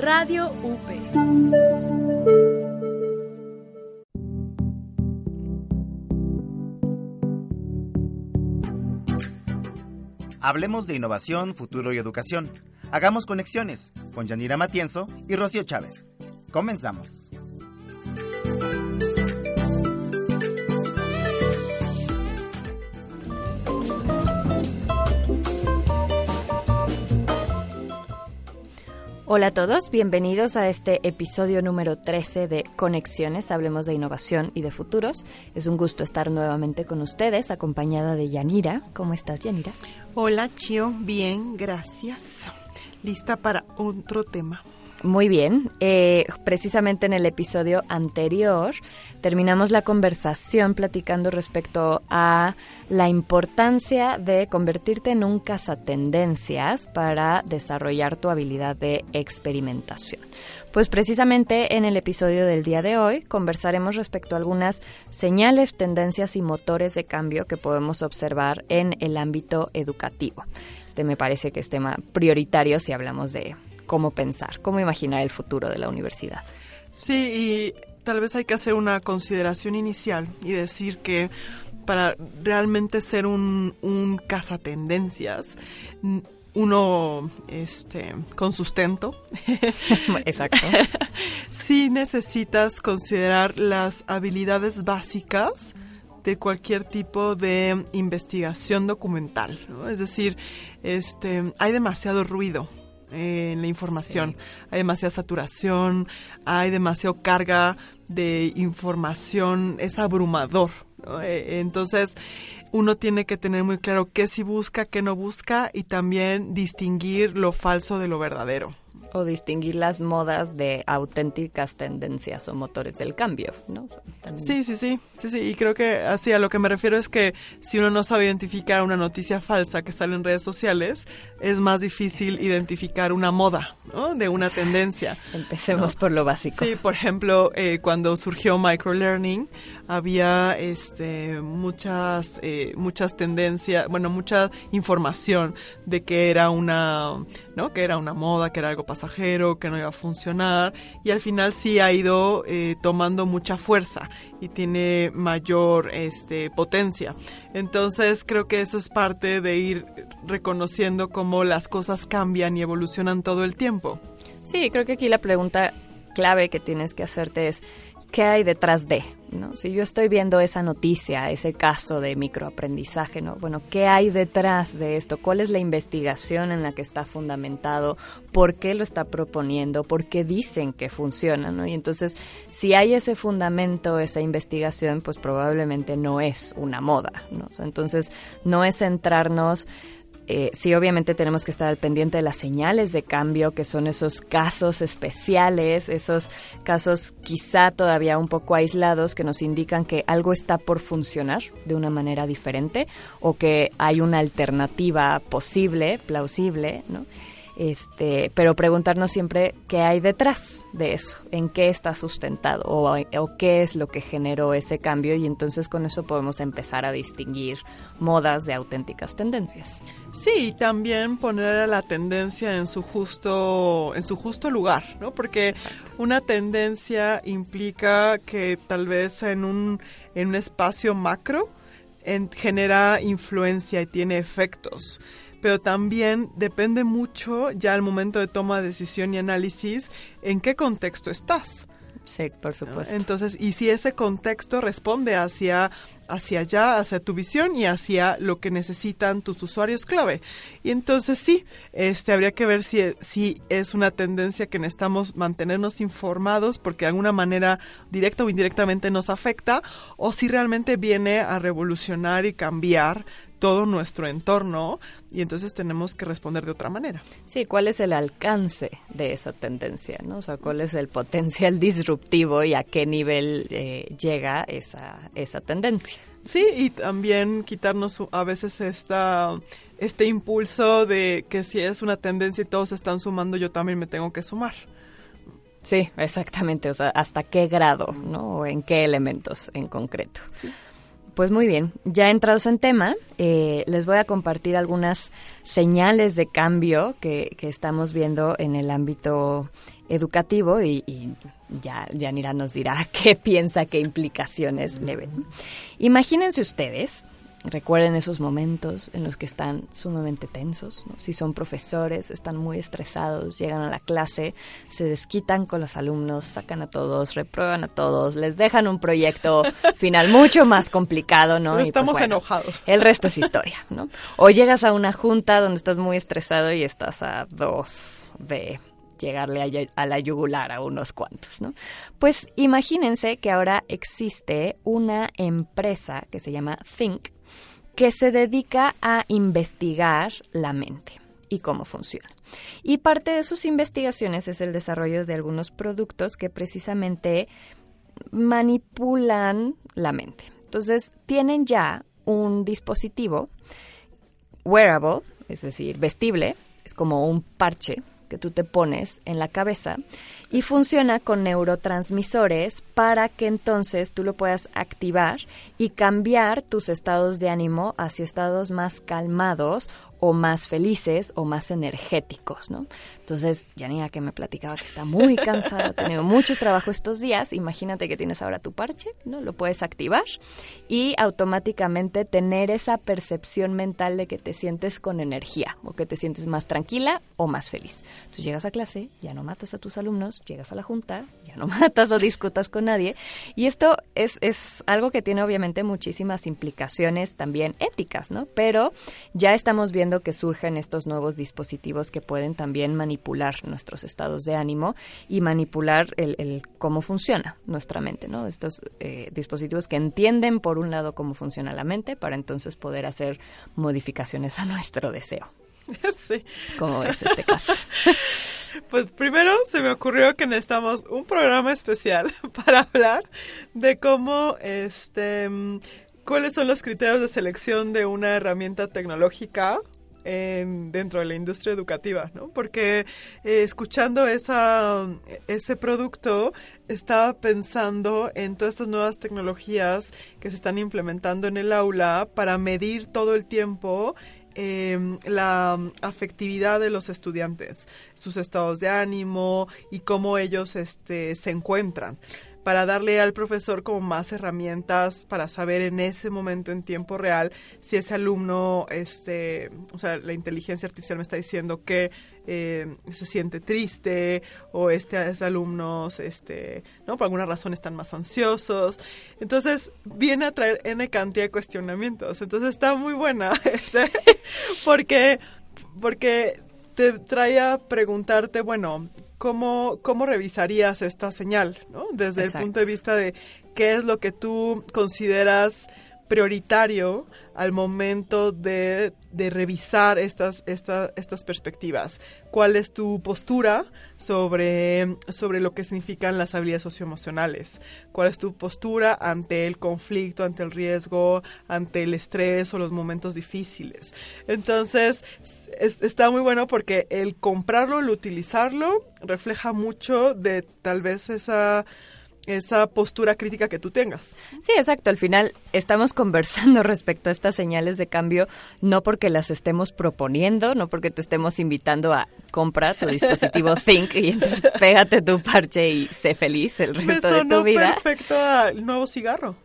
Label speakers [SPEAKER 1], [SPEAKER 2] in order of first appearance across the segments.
[SPEAKER 1] Radio UP.
[SPEAKER 2] Hablemos de innovación, futuro y educación. Hagamos conexiones con Yanira Matienzo y Rocío Chávez. Comenzamos.
[SPEAKER 3] Hola a todos, bienvenidos a este episodio número 13 de Conexiones, hablemos de innovación y de futuros. Es un gusto estar nuevamente con ustedes, acompañada de Yanira. ¿Cómo estás, Yanira?
[SPEAKER 4] Hola, Chio, bien, gracias. Lista para otro tema.
[SPEAKER 3] Muy bien. Eh, precisamente en el episodio anterior terminamos la conversación platicando respecto a la importancia de convertirte en un cazatendencias para desarrollar tu habilidad de experimentación. Pues precisamente en el episodio del día de hoy conversaremos respecto a algunas señales, tendencias y motores de cambio que podemos observar en el ámbito educativo. Este me parece que es tema prioritario si hablamos de cómo pensar, cómo imaginar el futuro de la universidad.
[SPEAKER 4] Sí, y tal vez hay que hacer una consideración inicial y decir que para realmente ser un, un cazatendencias, uno este, con sustento.
[SPEAKER 3] Exacto.
[SPEAKER 4] sí necesitas considerar las habilidades básicas de cualquier tipo de investigación documental. Es decir, este, hay demasiado ruido en la información. Hay demasiada saturación, hay demasiada carga de información, es abrumador. Eh, entonces, uno tiene que tener muy claro qué sí busca, qué no busca y también distinguir lo falso de lo verdadero.
[SPEAKER 3] O distinguir las modas de auténticas tendencias o motores del cambio, ¿no?
[SPEAKER 4] Sí, sí, sí, sí, sí. Y creo que así a lo que me refiero es que si uno no sabe identificar una noticia falsa que sale en redes sociales, es más difícil identificar una moda, ¿no? De una tendencia.
[SPEAKER 3] Empecemos por lo básico.
[SPEAKER 4] Sí, por ejemplo, eh, cuando surgió microlearning, había este, muchas, eh, muchas tendencias, bueno, mucha información de que era una, ¿no? Que era una moda, que era algo pasajero, que no iba a funcionar, y al final sí ha ido eh, tomando mucha fuerza y tiene mayor este, potencia. Entonces creo que eso es parte de ir reconociendo cómo las cosas cambian y evolucionan todo el tiempo.
[SPEAKER 3] Sí, creo que aquí la pregunta clave que tienes que hacerte es qué hay detrás de, ¿no? Si yo estoy viendo esa noticia, ese caso de microaprendizaje, ¿no? Bueno, ¿qué hay detrás de esto? ¿Cuál es la investigación en la que está fundamentado? ¿Por qué lo está proponiendo? ¿Por qué dicen que funciona, ¿no? Y entonces, si hay ese fundamento, esa investigación, pues probablemente no es una moda, ¿no? Entonces, no es centrarnos eh, sí, obviamente tenemos que estar al pendiente de las señales de cambio, que son esos casos especiales, esos casos quizá todavía un poco aislados que nos indican que algo está por funcionar de una manera diferente o que hay una alternativa posible, plausible, ¿no? Este, pero preguntarnos siempre qué hay detrás de eso, en qué está sustentado o, o, qué es lo que generó ese cambio y entonces con eso podemos empezar a distinguir modas de auténticas tendencias.
[SPEAKER 4] Sí, y también poner a la tendencia en su justo en su justo lugar, ¿no? Porque una tendencia implica que tal vez en un en un espacio macro en, genera influencia y tiene efectos pero también depende mucho ya al momento de toma de decisión y análisis en qué contexto estás.
[SPEAKER 3] Sí, por supuesto.
[SPEAKER 4] Entonces, y si ese contexto responde hacia, hacia allá, hacia tu visión y hacia lo que necesitan tus usuarios clave. Y entonces sí, este, habría que ver si, si es una tendencia que necesitamos mantenernos informados porque de alguna manera directa o indirectamente nos afecta, o si realmente viene a revolucionar y cambiar todo nuestro entorno y entonces tenemos que responder de otra manera.
[SPEAKER 3] Sí, ¿cuál es el alcance de esa tendencia? ¿no? O sea, ¿cuál es el potencial disruptivo y a qué nivel eh, llega esa, esa tendencia?
[SPEAKER 4] Sí, y también quitarnos a veces esta, este impulso de que si es una tendencia y todos están sumando, yo también me tengo que sumar.
[SPEAKER 3] Sí, exactamente. O sea, ¿hasta qué grado, no? ¿O en qué elementos en concreto?
[SPEAKER 4] Sí.
[SPEAKER 3] Pues muy bien, ya entrados en tema, eh, les voy a compartir algunas señales de cambio que, que estamos viendo en el ámbito educativo y, y ya Yanira nos dirá qué piensa, qué implicaciones le ven. Imagínense ustedes Recuerden esos momentos en los que están sumamente tensos. Si son profesores, están muy estresados, llegan a la clase, se desquitan con los alumnos, sacan a todos, reprueban a todos, les dejan un proyecto final mucho más complicado, ¿no?
[SPEAKER 4] Pues estamos enojados.
[SPEAKER 3] El resto es historia, ¿no? O llegas a una junta donde estás muy estresado y estás a dos de llegarle a, la yugular a unos cuantos, ¿no? Pues imagínense que ahora existe una empresa que se llama Think, que se dedica a investigar la mente y cómo funciona. Y parte de sus investigaciones es el desarrollo de algunos productos que precisamente manipulan la mente. Entonces, tienen ya un dispositivo wearable, es decir, vestible, es como un parche que tú te pones en la cabeza y funciona con neurotransmisores para que entonces tú lo puedas activar y cambiar tus estados de ánimo hacia estados más calmados o más felices o más energéticos, ¿no? Entonces, Janina que me platicaba que está muy cansada, ha tenido mucho trabajo estos días, imagínate que tienes ahora tu parche, ¿no? Lo puedes activar y automáticamente tener esa percepción mental de que te sientes con energía o que te sientes más tranquila o más feliz. Entonces, llegas a clase, ya no matas a tus alumnos, llegas a la junta, ya no matas o discutas con nadie y esto es, es algo que tiene obviamente muchísimas implicaciones también éticas, ¿no? Pero ya estamos viendo que surgen estos nuevos dispositivos que pueden también manipular nuestros estados de ánimo y manipular el, cómo funciona nuestra mente, ¿no? Estos eh, dispositivos que entienden por un lado cómo funciona la mente para entonces poder hacer modificaciones a nuestro deseo.
[SPEAKER 4] Sí.
[SPEAKER 3] ¿Cómo es este caso?
[SPEAKER 4] Pues primero se me ocurrió que necesitamos un programa especial para hablar de cómo este cuáles son los criterios de selección de una herramienta tecnológica dentro de la industria educativa, ¿no? Porque eh, escuchando esa, ese producto estaba pensando en todas estas nuevas tecnologías que se están implementando en el aula para medir todo el tiempo em, la afectividad de los estudiantes, sus estados de ánimo y cómo ellos este, se encuentran para darle al profesor como más herramientas para saber en ese momento en tiempo real si ese alumno, este, o sea, la inteligencia artificial me está diciendo que eh, se siente triste o este, ese alumnos, este, ¿no? Por alguna razón están más ansiosos. Entonces, viene a traer N cantidad de cuestionamientos. Entonces, está muy buena, este, porque, porque te trae a preguntarte, bueno, ¿cómo, cómo revisarías esta señal, ¿no? Desde el punto de vista de qué es lo que tú consideras prioritario al momento de, de revisar estas, estas perspectivas. ¿Cuál es tu postura sobre, sobre lo que significan las habilidades socioemocionales? ¿Cuál es tu postura ante el conflicto, ante el riesgo, ante el estrés o los momentos difíciles? Entonces, está muy bueno porque el comprarlo, el utilizarlo, refleja mucho de tal vez esa esa postura crítica que tú tengas.
[SPEAKER 3] Sí, exacto. Al final estamos conversando respecto a estas señales de cambio, no porque las estemos proponiendo, no porque te estemos invitando a comprar tu dispositivo Think y entonces pégate tu parche y sé feliz el resto de tu vida.
[SPEAKER 4] perfecto al nuevo cigarro.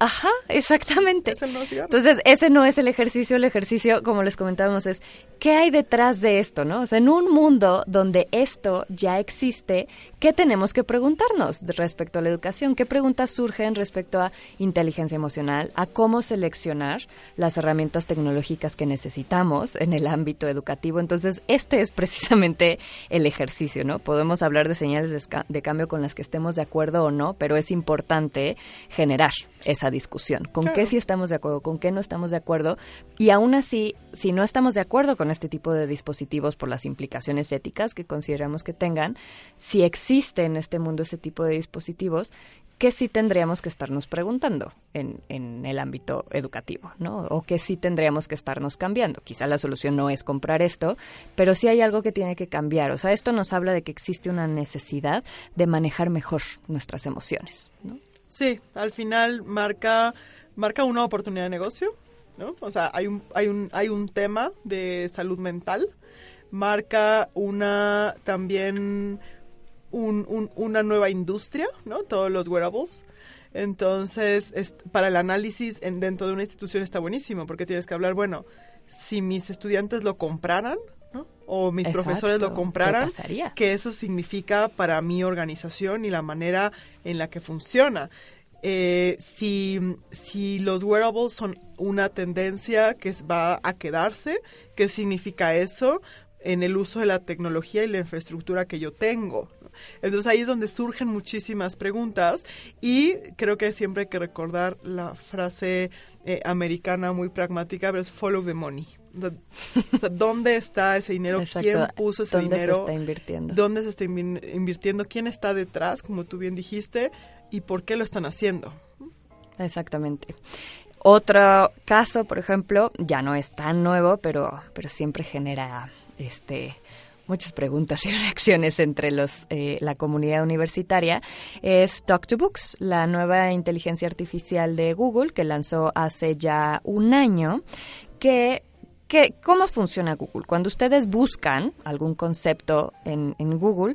[SPEAKER 3] Ajá, exactamente. Entonces, ese no es el ejercicio. El ejercicio, como les comentábamos, es qué hay detrás de esto, ¿no? O sea, en un mundo donde esto ya existe, ¿qué tenemos que preguntarnos respecto a la educación? ¿Qué preguntas surgen respecto a inteligencia emocional, a cómo seleccionar las herramientas tecnológicas que necesitamos en el ámbito educativo? Entonces, este es precisamente el ejercicio, ¿no? Podemos hablar de señales de, cambio con las que estemos de acuerdo o no, pero es importante generar esa discusión, con qué sí estamos de acuerdo, con qué no estamos de acuerdo, y aún así, si no estamos de acuerdo con este tipo de dispositivos por las implicaciones éticas que consideramos que tengan, si existe en este mundo ese tipo de dispositivos, que sí tendríamos que estarnos preguntando en, el ámbito educativo, ¿no? O que sí tendríamos que estarnos cambiando. Quizá la solución no es comprar esto, pero sí hay algo que tiene que cambiar. O sea, esto nos habla de que existe una necesidad de manejar mejor nuestras emociones.
[SPEAKER 4] Sí, al final marca marca una oportunidad de negocio, ¿no? O sea, hay un, hay un, hay un tema de salud mental, marca una también una nueva industria, ¿no? Todos los wearables. Entonces, para el análisis en, dentro de una institución está buenísimo, porque tienes que hablar, bueno, si mis estudiantes lo compraran, ¿no? o mis profesores lo compraran, ¿qué eso significa para mi organización y la manera en la que funciona. Eh, si, si los wearables son una tendencia que va a quedarse, ¿qué significa eso? En el uso de la tecnología y la infraestructura que yo tengo. Entonces ahí es donde surgen muchísimas preguntas y creo que siempre hay que recordar la frase eh, americana muy pragmática, pero es follow the money. O sea, ¿dónde está ese dinero? ¿Quién puso ese dinero?
[SPEAKER 3] ¿Dónde se está invirtiendo?
[SPEAKER 4] ¿Dónde se está invirtiendo? ¿Quién está detrás, como tú bien dijiste? ¿Y por qué lo están haciendo?
[SPEAKER 3] Exactamente. Otro caso, por ejemplo, ya no es tan nuevo, pero, pero siempre genera este muchas preguntas y reacciones entre los eh, la comunidad universitaria es Talk to Books, la nueva inteligencia artificial de Google que lanzó hace ya un año que que, ¿Cómo funciona Google? Cuando ustedes buscan algún concepto en, en Google,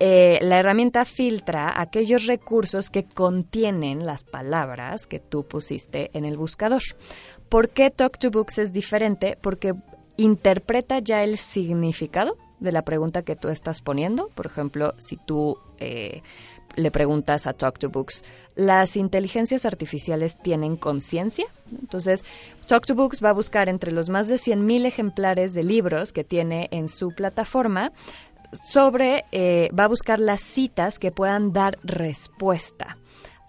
[SPEAKER 3] eh, la herramienta filtra aquellos recursos que contienen las palabras que tú pusiste en el buscador. ¿Por qué Talk to Books es diferente? Porque interpreta ya el significado de la pregunta que tú estás poniendo. Por ejemplo, si tú eh, le preguntas a Talk Books, ¿las inteligencias artificiales tienen conciencia? Entonces, Talk to Books va a buscar entre los más de 100.000 ejemplares de libros que tiene en su plataforma sobre, eh, va a buscar las citas que puedan dar respuesta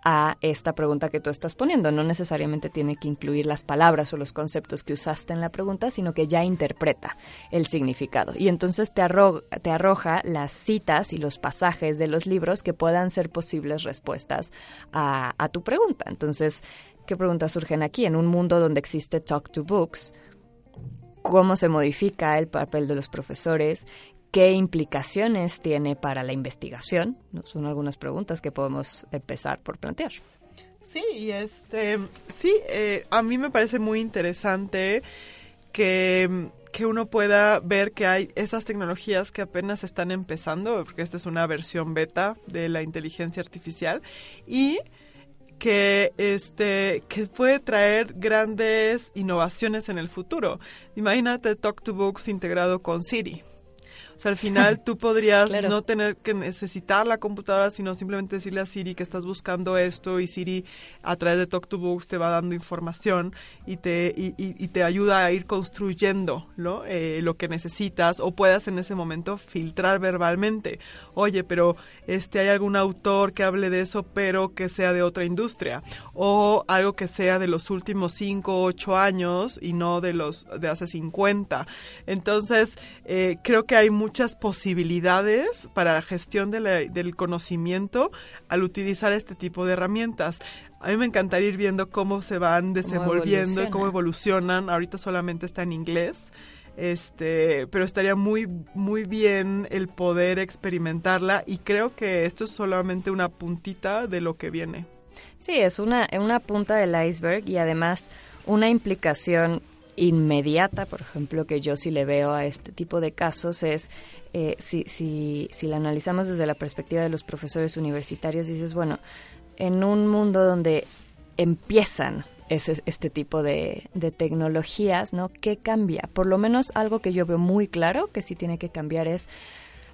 [SPEAKER 3] a esta pregunta que tú estás poniendo. No necesariamente tiene que incluir las palabras o los conceptos que usaste en la pregunta, sino que ya interpreta el significado. Y entonces te, arroja las citas y los pasajes de los libros que puedan ser posibles respuestas a tu pregunta. Entonces, ¿qué preguntas surgen aquí? En un mundo donde existe Talk to Books, cómo se modifica el papel de los profesores, qué implicaciones tiene para la investigación. Son algunas preguntas que podemos empezar por plantear.
[SPEAKER 4] Sí, este, sí, eh, a mí me parece muy interesante que, que uno pueda ver que hay esas tecnologías que apenas están empezando, porque esta es una versión beta de la inteligencia artificial, y que este que puede traer grandes innovaciones en el futuro. Imagínate Talk to Books integrado con Siri o sea, al final tú podrías no tener que necesitar la computadora, sino simplemente decirle a Siri que estás buscando esto y Siri a través de Talk to Books te va dando información y te, y, y, te ayuda a ir construyendo ¿no? Eh, lo que necesitas o puedas en ese momento filtrar verbalmente. Oye, pero este hay algún autor que hable de eso, pero que sea de otra industria o algo que sea de los últimos 5 o 8 años y no de los de hace 50. Entonces, eh, creo que hay muchas posibilidades para la gestión del conocimiento al utilizar este tipo de herramientas. A mí me encantaría ir viendo cómo se van desenvolviendo y cómo evolucionan. Ahorita solamente está en inglés. Este, pero estaría muy muy bien el poder experimentarla y creo que esto es solamente una puntita de lo que viene.
[SPEAKER 3] Sí, es una una punta del iceberg y además una implicación inmediata, por ejemplo, que yo sí le veo a este tipo de casos es, eh, si, si, si la analizamos desde la perspectiva de los profesores universitarios, dices, bueno, en un mundo donde empiezan ese, este tipo de, de, tecnologías, ¿no? ¿Qué cambia? Por lo menos algo que yo veo muy claro que sí tiene que cambiar es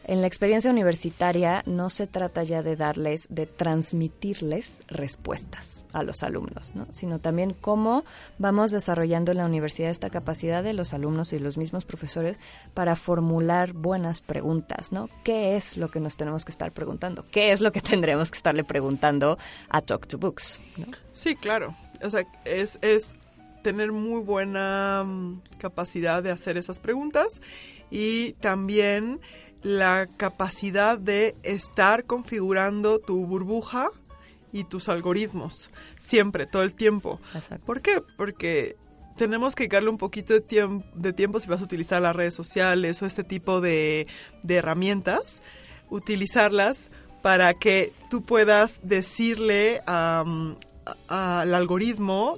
[SPEAKER 3] en la experiencia universitaria no se trata ya de darles, de transmitirles respuestas a los alumnos, ¿no? sino también cómo vamos desarrollando en la universidad esta capacidad de los alumnos y los mismos profesores para formular buenas preguntas, ¿no? ¿Qué es lo que nos tenemos que estar preguntando? ¿Qué es lo que tendremos que estarle preguntando a Talk to Books?
[SPEAKER 4] Sí, claro. O sea, es, es tener muy buena mm, capacidad de hacer esas preguntas y también la capacidad de estar configurando tu burbuja y tus algoritmos siempre, todo el tiempo. ¿Por qué? Porque tenemos que darle un poquito de, tiempo de tiempo si vas a utilizar las redes sociales o este tipo de, de herramientas, utilizarlas para que tú puedas decirle al algoritmo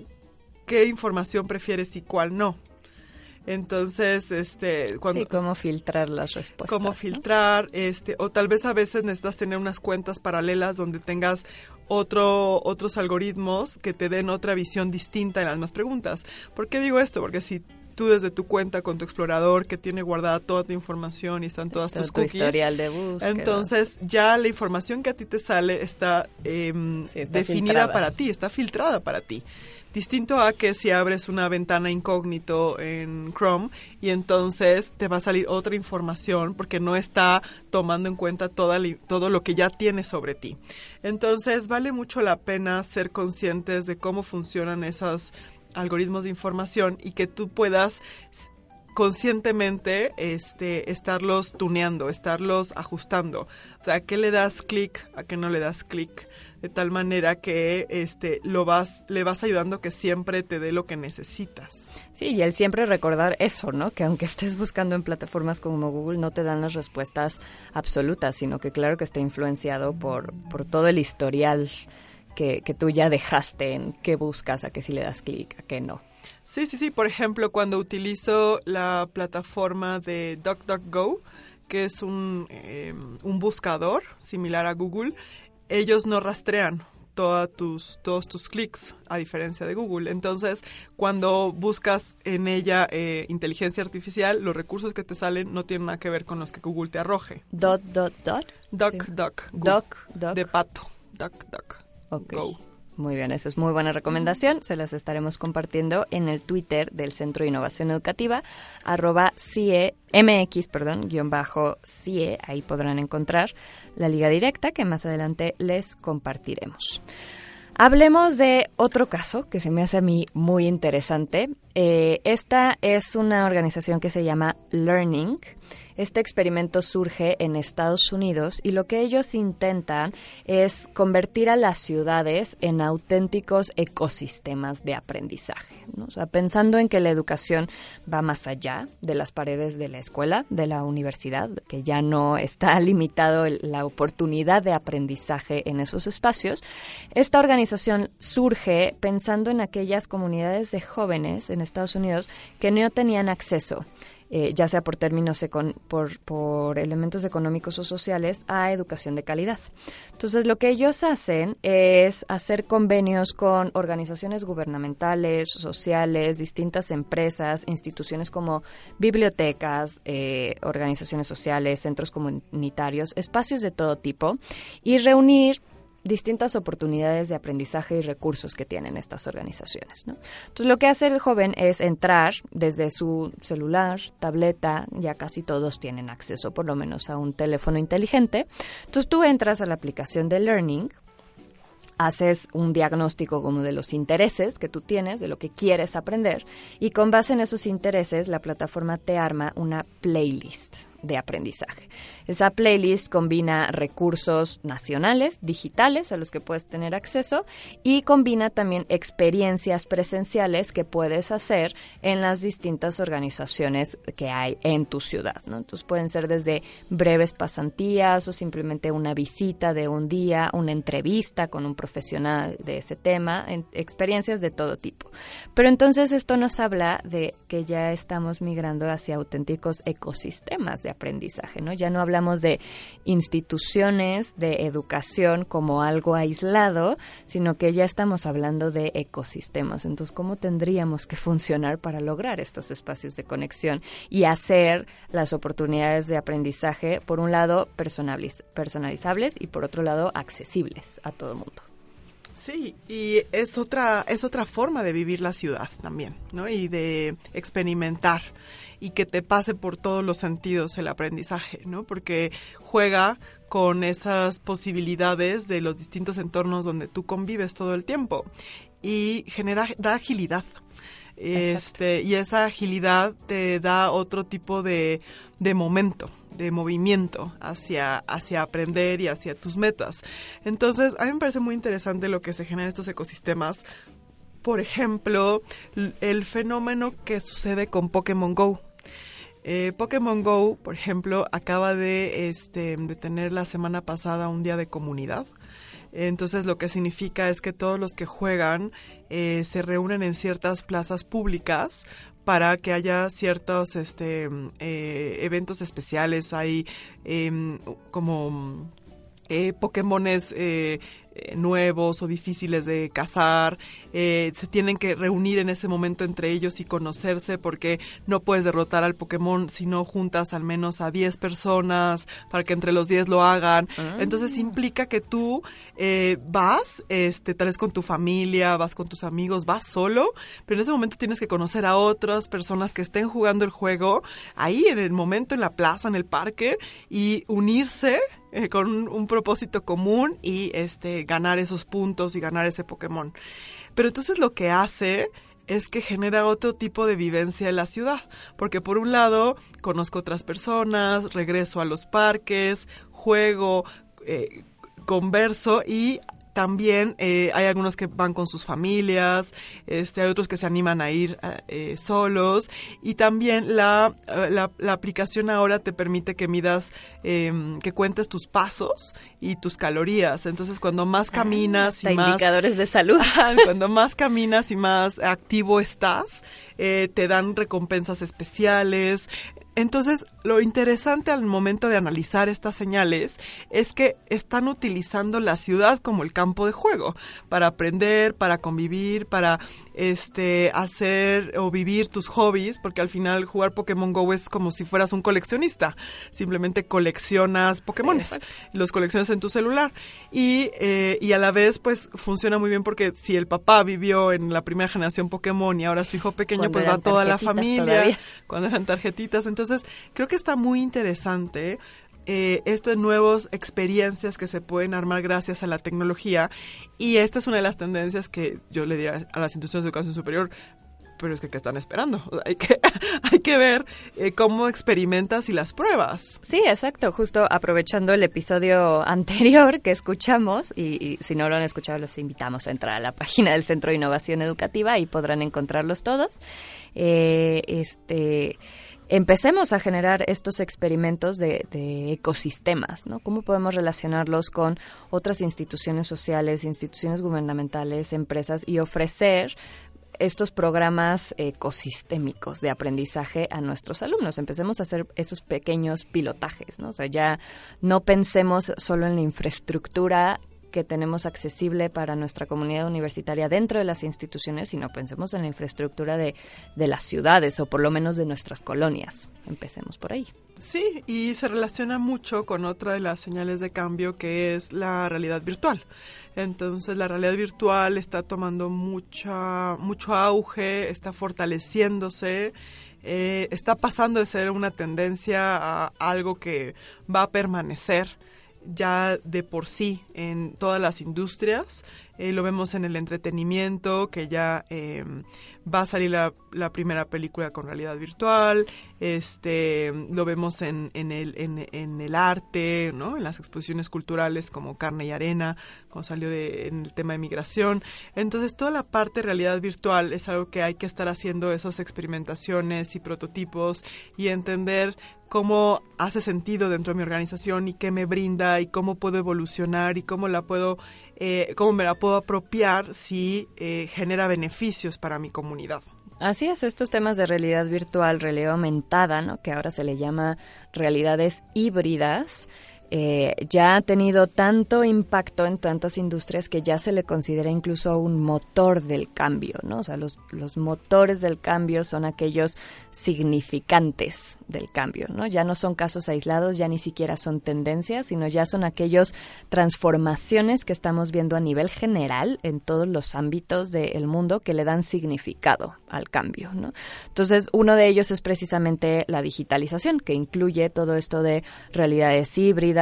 [SPEAKER 4] qué información prefieres y cuál no. Entonces, este,
[SPEAKER 3] cuando... Sí, cómo filtrar las respuestas.
[SPEAKER 4] Cómo filtrar, este, o tal vez a veces necesitas tener unas cuentas paralelas donde tengas otro, otros algoritmos que te den otra visión distinta en las más preguntas. ¿Por qué digo esto? Porque si tú desde tu cuenta con tu explorador que tiene guardada toda tu información y están todas tus cookies.
[SPEAKER 3] historial de búsqueda.
[SPEAKER 4] Entonces ya la información que a ti te sale está, em, definida para ti, está filtrada para ti. Distinto a que si abres una ventana incógnito en Chrome y entonces te va a salir otra información porque no está tomando en cuenta toda todo lo que ya tienes sobre ti. Entonces vale mucho la pena ser conscientes de cómo funcionan esas algoritmos de información y que tú puedas conscientemente este, estarlos tuneando, estarlos ajustando. O sea, ¿a qué le das clic, a qué no le das clic? De tal manera que este, lo vas, le vas ayudando que siempre te dé lo que necesitas.
[SPEAKER 3] Sí, y el siempre recordar eso, ¿no? Que aunque estés buscando en plataformas como Google, no te dan las respuestas absolutas, sino que claro que está influenciado por, por todo el historial que, tú ya dejaste en qué buscas, a qué si le das clic, a qué no.
[SPEAKER 4] Sí, sí, sí. Por ejemplo, cuando utilizo la plataforma de DuckDuckGo, que es un, em, un buscador similar a Google, ellos no rastrean tus, todos tus clics, a diferencia de Google. Entonces, cuando buscas en ella eh, inteligencia artificial, los recursos que te salen no tienen nada que ver con los que Google te arroje.
[SPEAKER 3] Dot, dot, dot.
[SPEAKER 4] Duck, duck.
[SPEAKER 3] Duck, duck.
[SPEAKER 4] De pato. Duck, duck.
[SPEAKER 3] Ok. Muy bien, esa es muy buena recomendación. Se las estaremos compartiendo en el Twitter del Centro de Innovación Educativa, arroba CIE, MX, perdón, guion bajo CIE. Ahí podrán encontrar la liga directa que más adelante les compartiremos. Hablemos de otro caso que se me hace a mí muy interesante. Eh, esta es una organización que se llama Learning este experimento surge en Estados Unidos y lo que ellos intentan es convertir a las ciudades en auténticos ecosistemas de aprendizaje. O sea, pensando en que la educación va más allá de las paredes de la escuela, de la universidad, que ya no está limitado la oportunidad de aprendizaje en esos espacios, esta organización surge pensando en aquellas comunidades de jóvenes en Estados Unidos que no tenían acceso eh, ya sea por términos, por, por elementos económicos o sociales, a educación de calidad. Entonces, lo que ellos hacen es hacer convenios con organizaciones gubernamentales, sociales, distintas empresas, instituciones como bibliotecas, eh, organizaciones sociales, centros comunitarios, espacios de todo tipo, y reunir distintas oportunidades de aprendizaje y recursos que tienen estas organizaciones. Entonces, lo que hace el joven es entrar desde su celular, tableta, ya casi todos tienen acceso por lo menos a un teléfono inteligente. Entonces, tú entras a la aplicación de Learning, haces un diagnóstico como de los intereses que tú tienes, de lo que quieres aprender, y con base en esos intereses, la plataforma te arma una playlist de aprendizaje. Esa playlist combina recursos nacionales, digitales, a los que puedes tener acceso, y combina también experiencias presenciales que puedes hacer en las distintas organizaciones que hay en tu ciudad. ¿no? Entonces pueden ser desde breves pasantías o simplemente una visita de un día, una entrevista con un profesional de ese tema, experiencias de todo tipo. Pero entonces esto nos habla de que ya estamos migrando hacia auténticos ecosistemas de aprendizaje, ¿no? Ya no hablamos de instituciones de educación como algo aislado, sino que ya estamos hablando de ecosistemas. Entonces, ¿cómo tendríamos que funcionar para lograr estos espacios de conexión y hacer las oportunidades de aprendizaje, por un lado, personalizables y por otro lado, accesibles a todo el mundo?
[SPEAKER 4] Sí, y es otra, es otra forma de vivir la ciudad también, ¿no? Y de experimentar y que te pase por todos los sentidos el aprendizaje, ¿no? Porque juega con esas posibilidades de los distintos entornos donde tú convives todo el tiempo y genera da agilidad. Este, y esa agilidad te da otro tipo de, de momento, de movimiento hacia, hacia aprender y hacia tus metas. Entonces, a mí me parece muy interesante lo que se genera en estos ecosistemas. Por ejemplo, el fenómeno que sucede con Pokémon Go. Eh, Pokémon Go, por ejemplo, acaba de, este, de tener la semana pasada un día de comunidad Entonces lo que significa es que todos los que juegan eh, se reúnen en ciertas plazas públicas para que haya ciertos este, eh, eventos especiales. Hay em, como eh, Pokémones eh, nuevos o difíciles de cazar, eh, se tienen que reunir en ese momento entre ellos y conocerse porque no puedes derrotar al Pokémon si no juntas al menos a 10 personas para que entre los 10 lo hagan.
[SPEAKER 3] Ah.
[SPEAKER 4] Entonces implica que tú eh, vas, este, tal vez con tu familia, vas con tus amigos, vas solo, pero en ese momento tienes que conocer a otras personas que estén jugando el juego ahí en el momento, en la plaza, en el parque y unirse eh, con un, propósito común y este ganar esos puntos y ganar ese Pokémon. Pero entonces lo que hace es que genera otro tipo de vivencia en la ciudad, porque por un lado conozco otras personas, regreso a los parques, juego, eh, converso y también eh, hay algunos que van con sus familias, este, hay otros que se animan a ir eh, solos y también la, eh, la, la aplicación ahora te permite que midas, em, que cuentes tus pasos y tus calorías. Entonces cuando más caminas
[SPEAKER 3] Hasta
[SPEAKER 4] y más...
[SPEAKER 3] indicadores de salud.
[SPEAKER 4] Cuando más caminas y más activo estás, eh, te dan recompensas especiales. Entonces, lo interesante al momento de analizar estas señales es que están utilizando la ciudad como el campo de juego para aprender, para convivir, para este hacer o vivir tus hobbies, porque al final jugar Pokémon Go es como si fueras un coleccionista. Simplemente coleccionas Pokémones, los coleccionas en tu celular y, eh, y a la vez pues funciona muy bien porque si el papá vivió en la primera generación Pokémon y ahora su hijo pequeño
[SPEAKER 3] Cuando
[SPEAKER 4] pues va toda la familia
[SPEAKER 3] todavía.
[SPEAKER 4] cuando eran tarjetitas. Entonces, creo que está muy interesante eh, estas nuevas experiencias que se pueden armar gracias a la tecnología. Y esta es una de las tendencias que yo le diría a las instituciones de educación superior. Pero es que, ¿qué están esperando? Hay, que, hay que ver eh, cómo experimentas y las pruebas.
[SPEAKER 3] Sí, exacto. Justo aprovechando el episodio anterior que escuchamos, y, y si no lo han escuchado, los invitamos a entrar a la página del Centro de Innovación Educativa y podrán encontrarlos todos. Eh, este empecemos a generar estos experimentos de, de, ecosistemas, ¿no? ¿Cómo podemos relacionarlos con otras instituciones sociales, instituciones gubernamentales, empresas y ofrecer estos programas ecosistémicos de aprendizaje a nuestros alumnos. Empecemos a hacer esos pequeños pilotajes, ¿no? O sea, ya no pensemos solo en la infraestructura que tenemos accesible para nuestra comunidad universitaria dentro de las instituciones, sino pensemos en la infraestructura de, de las ciudades o por lo menos de nuestras colonias. Empecemos por ahí.
[SPEAKER 4] Sí, y se relaciona mucho con otra de las señales de cambio que es la realidad virtual. Entonces la realidad virtual está tomando mucha, mucho auge, está fortaleciéndose, eh, está pasando de ser una tendencia a algo que va a permanecer ya de por sí en todas las industrias. Eh, lo vemos en el entretenimiento, que ya eh, va a salir la, la, primera película con realidad virtual. Este, lo vemos en, en, el, en, en, el arte, ¿no? en las exposiciones culturales como Carne y Arena, como salió de, en el tema de migración. Entonces, toda la parte de realidad virtual es algo que hay que estar haciendo esas experimentaciones y prototipos y entender cómo hace sentido dentro de mi organización y qué me brinda y cómo puedo evolucionar y cómo la puedo eh, cómo me la puedo apropiar si eh, genera beneficios para mi comunidad.
[SPEAKER 3] Así es, estos temas de realidad virtual, realidad aumentada, ¿no? que ahora se le llama realidades híbridas, eh, ya ha tenido tanto impacto en tantas industrias que ya se le considera incluso un motor del cambio, ¿no? O sea, los, los motores del cambio son aquellos significantes del cambio, ¿no? Ya no son casos aislados, ya ni siquiera son tendencias, sino ya son aquellos transformaciones que estamos viendo a nivel general en todos los ámbitos del mundo que le dan significado al cambio, ¿no? Entonces, uno de ellos es precisamente la digitalización, que incluye todo esto de realidades híbridas,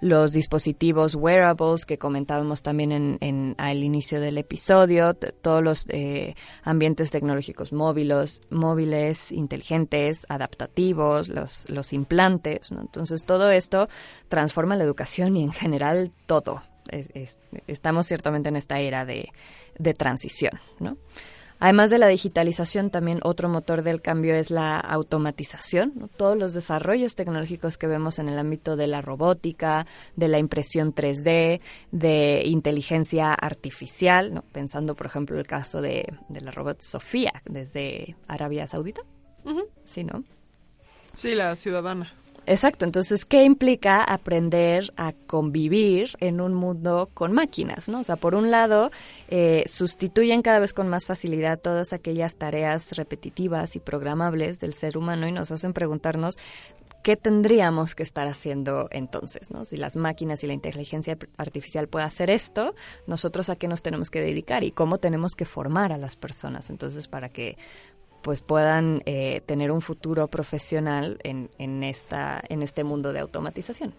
[SPEAKER 3] los dispositivos wearables que comentábamos también en, en al inicio del episodio, todos los eh, ambientes tecnológicos móviles, móviles, inteligentes, adaptativos, los, los implantes. ¿no? Entonces, todo esto transforma la educación y en general todo. Es, es, estamos ciertamente en esta era de, de transición, ¿no? Además de la digitalización, también otro motor del cambio es la automatización. Todos los desarrollos tecnológicos que vemos en el ámbito de la robótica, de la impresión 3D, de inteligencia artificial, ¿no? pensando, por ejemplo, el caso de, la robot Sofía desde Arabia Saudita. Sí, ¿no?
[SPEAKER 4] Sí, la ciudadana.
[SPEAKER 3] Exacto, entonces, ¿qué implica aprender a convivir en un mundo con máquinas? ¿no? O sea, por un lado, eh, sustituyen cada vez con más facilidad todas aquellas tareas repetitivas y programables del ser humano y nos hacen preguntarnos ¿qué tendríamos que estar haciendo entonces? ¿no? Si las máquinas y la inteligencia artificial puede hacer esto, nosotros a qué nos tenemos que dedicar y cómo tenemos que formar a las personas entonces para que pues puedan eh, tener un futuro profesional en, en, esta, en este mundo de automatización.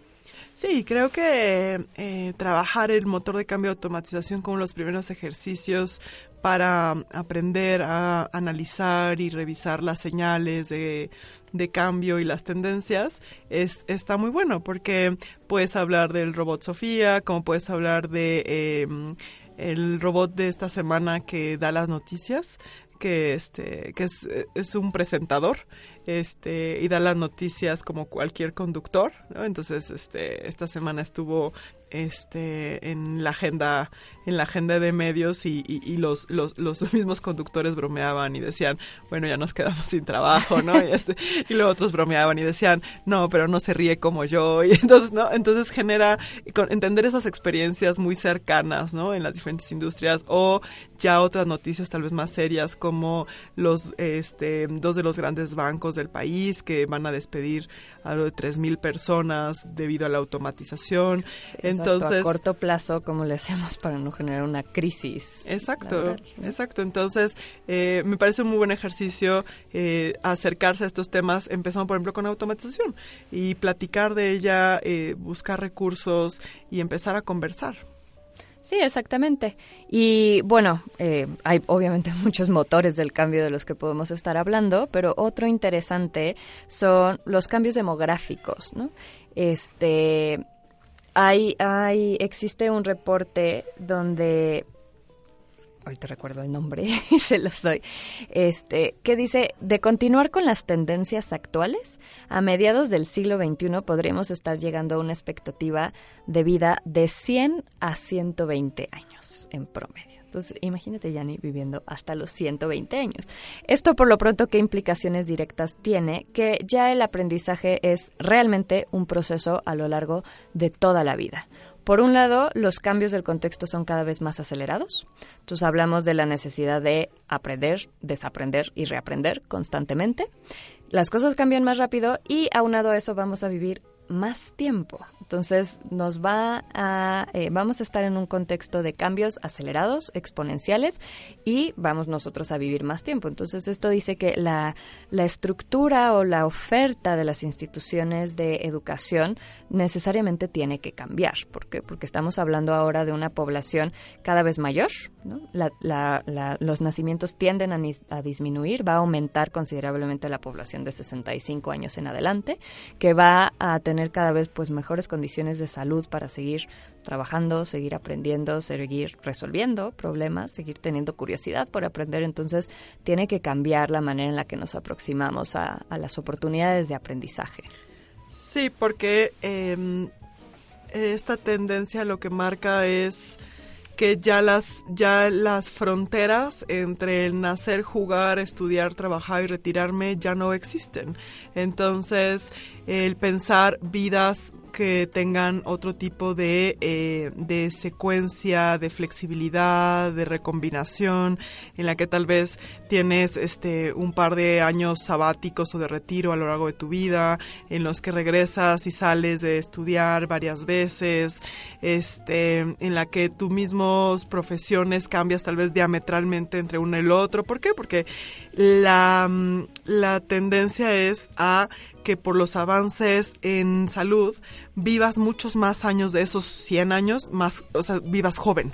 [SPEAKER 4] Sí, creo que eh, trabajar el motor de cambio de automatización como los primeros ejercicios para aprender a analizar y revisar las señales de, de cambio y las tendencias es, está muy bueno porque puedes hablar del robot Sofía, como puedes hablar de em, el robot de esta semana que da las noticias que este que es, es un presentador este y da las noticias como cualquier conductor ¿no? entonces este esta semana estuvo este en la agenda en la agenda de medios y, los, los, los mismos conductores bromeaban y decían bueno ya nos quedamos sin trabajo no y, este, y luego otros bromeaban y decían no pero no se ríe como yo y entonces no entonces genera entender esas experiencias muy cercanas en las diferentes industrias o ya otras noticias tal vez más serias como los este dos de los grandes bancos del país que van a despedir algo de 3.000 personas debido a la automatización. Entonces,
[SPEAKER 3] a corto plazo, ¿cómo le hacemos para no generar una crisis?
[SPEAKER 4] Exacto, exacto. Entonces, eh, me parece un muy buen ejercicio eh, acercarse a estos temas, empezando, por ejemplo, con automatización y platicar de ella, eh, buscar recursos y empezar a conversar.
[SPEAKER 3] Sí, exactamente. Y bueno, eh, hay obviamente muchos motores del cambio de los que podemos estar hablando, pero otro interesante son los cambios demográficos, ¿no? Este, hay, hay, existe un reporte donde ahorita recuerdo el nombre y se los doy, este, que dice, de continuar con las tendencias actuales, a mediados del siglo XXI podríamos estar llegando a una expectativa de vida de 100 a 120 años en promedio. Entonces, imagínate, Yanni, viviendo hasta los 120 años. Esto, por lo pronto, ¿qué implicaciones directas tiene? Que ya el aprendizaje es realmente un proceso a lo largo de toda la vida. Por un lado, los cambios del contexto son cada vez más acelerados. Entonces hablamos de la necesidad de aprender, desaprender y reaprender constantemente. Las cosas cambian más rápido y aunado a eso vamos a vivir más tiempo. Entonces nos va a, eh, vamos a estar en un contexto de cambios acelerados, exponenciales y vamos nosotros a vivir más tiempo. Entonces esto dice que la, la estructura o la oferta de las instituciones de educación necesariamente tiene que cambiar. ¿Por qué? Porque estamos hablando ahora de una población cada vez mayor. ¿no? los nacimientos tienden a, a disminuir, va a aumentar considerablemente la población de 65 años en adelante, que va a tener cada vez pues mejores condiciones de salud para seguir trabajando, seguir aprendiendo, seguir resolviendo problemas, seguir teniendo curiosidad por aprender. Entonces, tiene que cambiar la manera en la que nos aproximamos a, las oportunidades de aprendizaje.
[SPEAKER 4] Sí, porque em, esta tendencia lo que marca es que ya las ya las fronteras entre el nacer, jugar, estudiar, trabajar y retirarme ya no existen. Entonces, el pensar vidas que tengan otro tipo de, eh, de secuencia, de flexibilidad, de recombinación, en la que tal vez tienes este un par de años sabáticos o de retiro a lo largo de tu vida, en los que regresas y sales de estudiar varias veces, este, en la que tus mismos profesiones cambias tal vez diametralmente entre uno y el otro. ¿Por qué? Porque la, la tendencia es a que por los avances en salud vivas muchos más años de esos 100 años, más, o sea, vivas joven.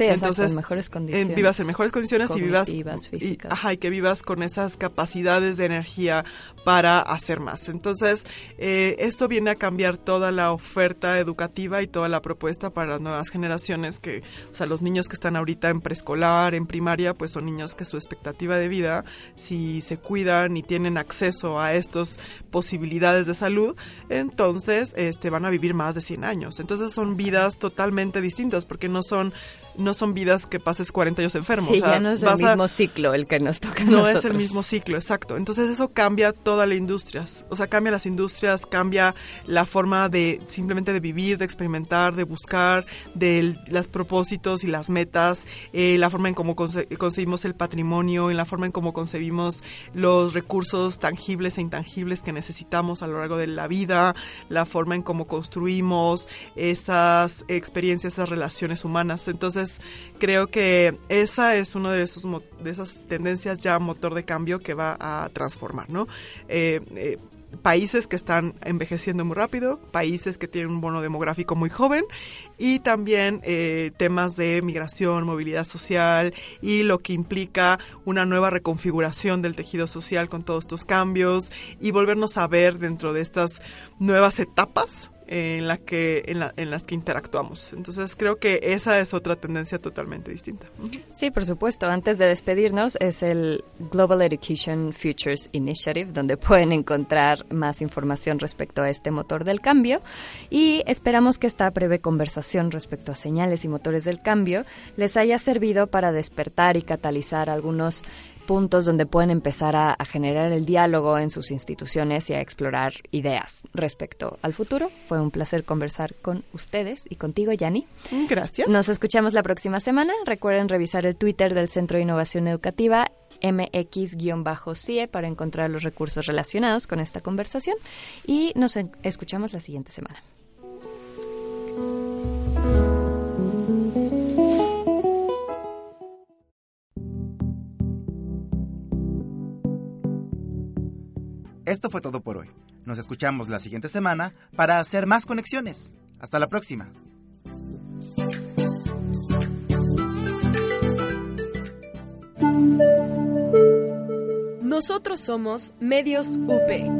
[SPEAKER 3] Sí, Entonces, en mejores condiciones.
[SPEAKER 4] vivas en mejores condiciones y vivas. Y, ajá, y que vivas con esas capacidades de energía para hacer más. Entonces, eh, esto viene a cambiar toda la oferta educativa y toda la propuesta para las nuevas generaciones que, o sea, los niños que están ahorita en preescolar, en primaria, pues son niños que su expectativa de vida, si se cuidan y tienen acceso a estas posibilidades de salud, entonces este, van a vivir más de 100 años. Entonces son vidas totalmente distintas porque no son no son vidas que pases 40 años enfermo.
[SPEAKER 3] Sí, ya no es el mismo ciclo el que nos toca.
[SPEAKER 4] no es el mismo ciclo, exacto. Entonces eso cambia toda la industria. O sea, cambia las industrias, cambia la forma de simplemente de vivir, de experimentar, de buscar, de los propósitos y las metas, eh, la forma en cómo concebimos el patrimonio, en la forma en cómo concebimos los recursos tangibles e intangibles que necesitamos a lo largo de la vida, la forma en cómo construimos esas experiencias, esas relaciones humanas. Entonces, creo que esa es una de, de esas tendencias ya motor de cambio que va a transformar, ¿no? Eh, eh, países que están envejeciendo muy rápido, países que tienen un bono demográfico muy joven y también eh, temas de migración, movilidad social y lo que implica una nueva reconfiguración del tejido social con todos estos cambios y volvernos a ver dentro de estas nuevas etapas en, la que, en, las que interactuamos. Entonces creo que esa es otra tendencia totalmente distinta.
[SPEAKER 3] Sí, por supuesto. Antes de despedirnos, es el Global Education Futures Initiative, donde pueden encontrar más información respecto a este motor del cambio. Y esperamos que esta breve conversación respecto a señales y motores del cambio les haya servido para despertar y catalizar algunos puntos donde pueden empezar a, generar el diálogo en sus instituciones y a explorar ideas respecto al futuro. Fue un placer conversar con ustedes y contigo, Yanni.
[SPEAKER 4] Gracias.
[SPEAKER 3] Nos escuchamos la próxima semana. Recuerden revisar el Twitter del Centro de Innovación Educativa mx-cie para encontrar los recursos relacionados con esta conversación y nos escuchamos la siguiente semana.
[SPEAKER 2] Esto fue todo por hoy. Nos escuchamos la siguiente semana para hacer más conexiones. Hasta la próxima.
[SPEAKER 1] Nosotros somos Medios UP.